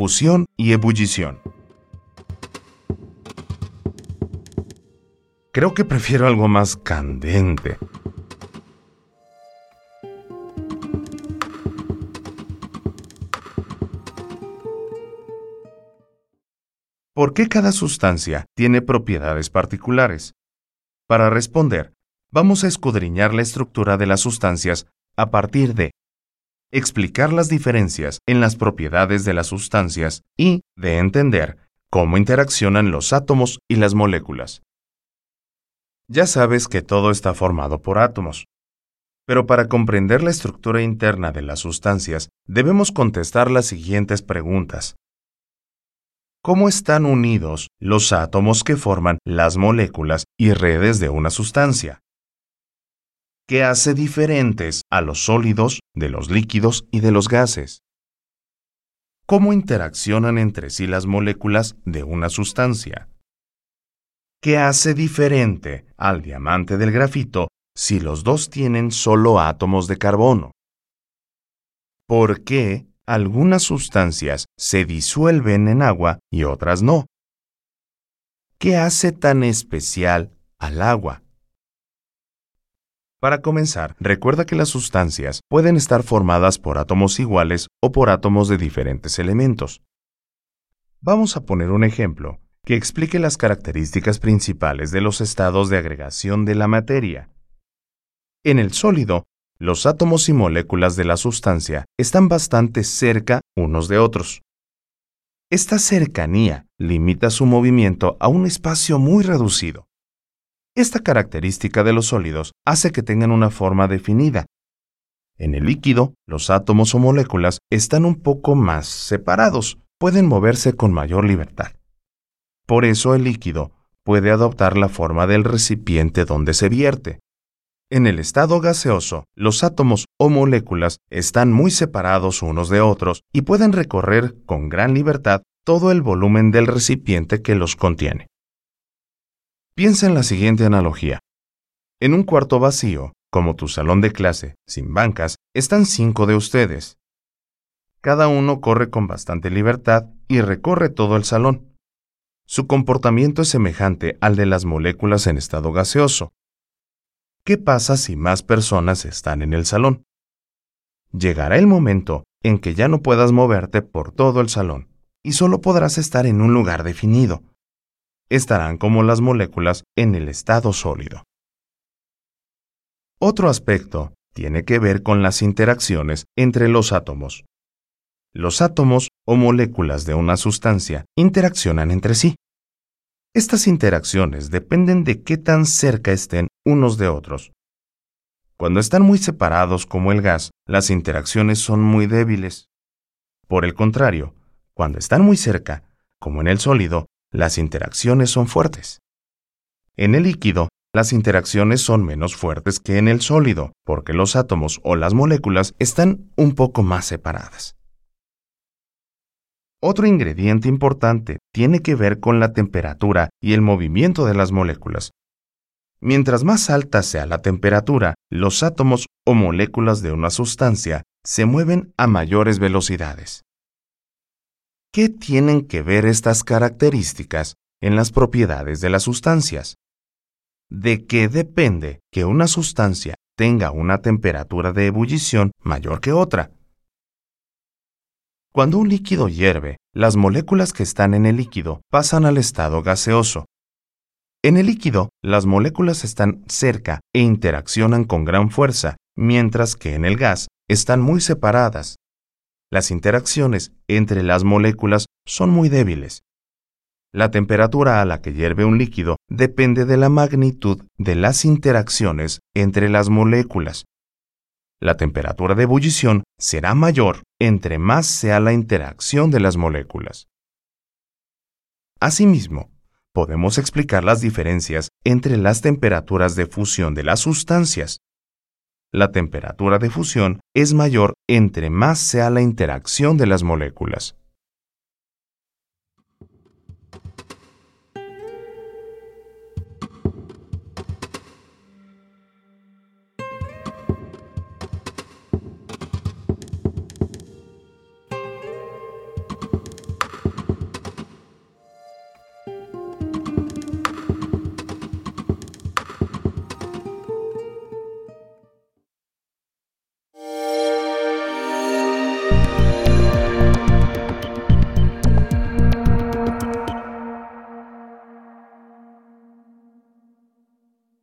fusión y ebullición. Creo que prefiero algo más candente. ¿Por qué cada sustancia tiene propiedades particulares? Para responder, vamos a escudriñar la estructura de las sustancias a partir de explicar las diferencias en las propiedades de las sustancias y de entender cómo interaccionan los átomos y las moléculas. Ya sabes que todo está formado por átomos. Pero para comprender la estructura interna de las sustancias, debemos contestar las siguientes preguntas. ¿Cómo están unidos los átomos que forman las moléculas y redes de una sustancia? ¿Qué hace diferentes a los sólidos, de los líquidos y de los gases? ¿Cómo interaccionan entre sí las moléculas de una sustancia? ¿Qué hace diferente al diamante del grafito si los dos tienen solo átomos de carbono? ¿Por qué algunas sustancias se disuelven en agua y otras no? ¿Qué hace tan especial al agua? Para comenzar, recuerda que las sustancias pueden estar formadas por átomos iguales o por átomos de diferentes elementos. Vamos a poner un ejemplo que explique las características principales de los estados de agregación de la materia. En el sólido, los átomos y moléculas de la sustancia están bastante cerca unos de otros. Esta cercanía limita su movimiento a un espacio muy reducido. Esta característica de los sólidos hace que tengan una forma definida. En el líquido, los átomos o moléculas están un poco más separados, pueden moverse con mayor libertad. Por eso el líquido puede adoptar la forma del recipiente donde se vierte. En el estado gaseoso, los átomos o moléculas están muy separados unos de otros y pueden recorrer con gran libertad todo el volumen del recipiente que los contiene. Piensa en la siguiente analogía. En un cuarto vacío, como tu salón de clase, sin bancas, están cinco de ustedes. Cada uno corre con bastante libertad y recorre todo el salón. Su comportamiento es semejante al de las moléculas en estado gaseoso. ¿Qué pasa si más personas están en el salón? Llegará el momento en que ya no puedas moverte por todo el salón y solo podrás estar en un lugar definido estarán como las moléculas en el estado sólido. Otro aspecto tiene que ver con las interacciones entre los átomos. Los átomos o moléculas de una sustancia interaccionan entre sí. Estas interacciones dependen de qué tan cerca estén unos de otros. Cuando están muy separados como el gas, las interacciones son muy débiles. Por el contrario, cuando están muy cerca, como en el sólido, las interacciones son fuertes. En el líquido, las interacciones son menos fuertes que en el sólido, porque los átomos o las moléculas están un poco más separadas. Otro ingrediente importante tiene que ver con la temperatura y el movimiento de las moléculas. Mientras más alta sea la temperatura, los átomos o moléculas de una sustancia se mueven a mayores velocidades. ¿Qué tienen que ver estas características en las propiedades de las sustancias? ¿De qué depende que una sustancia tenga una temperatura de ebullición mayor que otra? Cuando un líquido hierve, las moléculas que están en el líquido pasan al estado gaseoso. En el líquido, las moléculas están cerca e interaccionan con gran fuerza, mientras que en el gas están muy separadas las interacciones entre las moléculas son muy débiles. La temperatura a la que hierve un líquido depende de la magnitud de las interacciones entre las moléculas. La temperatura de ebullición será mayor entre más sea la interacción de las moléculas. Asimismo, podemos explicar las diferencias entre las temperaturas de fusión de las sustancias la temperatura de fusión es mayor entre más sea la interacción de las moléculas.